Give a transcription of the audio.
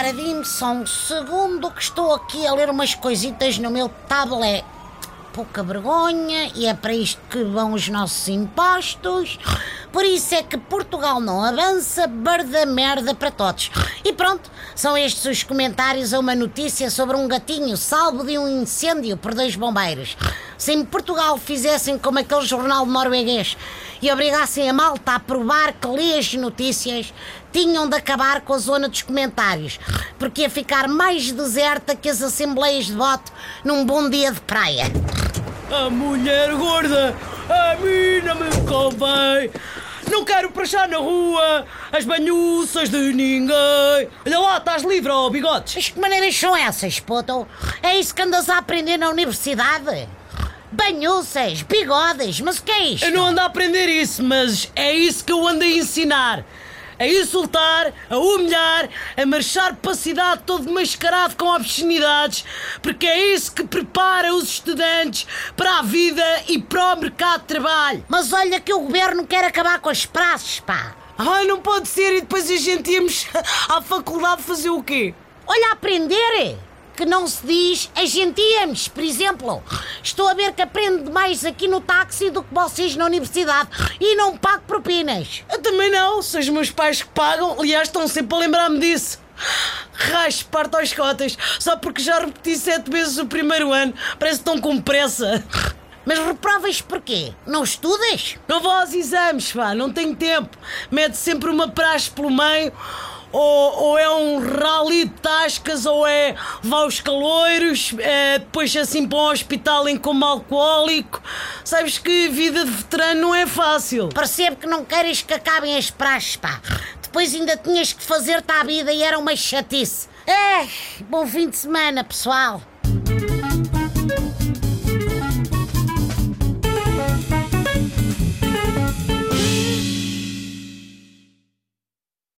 Ora, dime só um segundo que estou aqui a ler umas coisitas no meu tablet. Pouca vergonha, e é para isto que vão os nossos impostos. Por isso é que Portugal não avança, barda merda para todos. E pronto, são estes os comentários a uma notícia sobre um gatinho salvo de um incêndio por dois bombeiros. Se em Portugal fizessem como aquele jornal norueguês e obrigassem a malta a provar que lê as notícias, tinham de acabar com a zona dos comentários, porque ia ficar mais deserta que as assembleias de voto num bom dia de praia. A mulher gorda, a mim não me convém. Não quero prachar na rua as banhuças de ninguém. Olha lá, estás livre, ó bigodes. Mas que maneiras são essas, puto? É isso que andas a aprender na universidade? Banhuças, bigodes, mas o que é isto? Eu não ando a aprender isso, mas é isso que eu ando a ensinar. A insultar, a humilhar, a marchar para a cidade todo mascarado com obscenidades, porque é isso que prepara os estudantes para a vida e para o mercado de trabalho. Mas olha que o governo quer acabar com as praças, pá. Ai, não pode ser, e depois a gente íamos à faculdade fazer o quê? Olha, aprender que não se diz a gente íamos, por exemplo. Estou a ver que aprendo mais aqui no táxi do que vocês na universidade e não pago propinas. Eu também não, são os meus pais que pagam, aliás, estão sempre a lembrar-me disso. Raspo, parto aos cotas, só porque já repeti sete vezes o primeiro ano, parece que estão com pressa. Mas reprovas porquê? Não estudas? Não vou aos exames, pá, não tenho tempo. Mete sempre uma praxe pelo meio, ou, ou é um rally de tascas, ou é vá aos caloiros, é, depois assim para um hospital em como alcoólico. Sabes que vida de veterano não é fácil. Percebo que não queres que acabem as praxes, pá. Depois ainda tinhas que fazer-te à vida e era uma chatice. É, bom fim de semana, pessoal.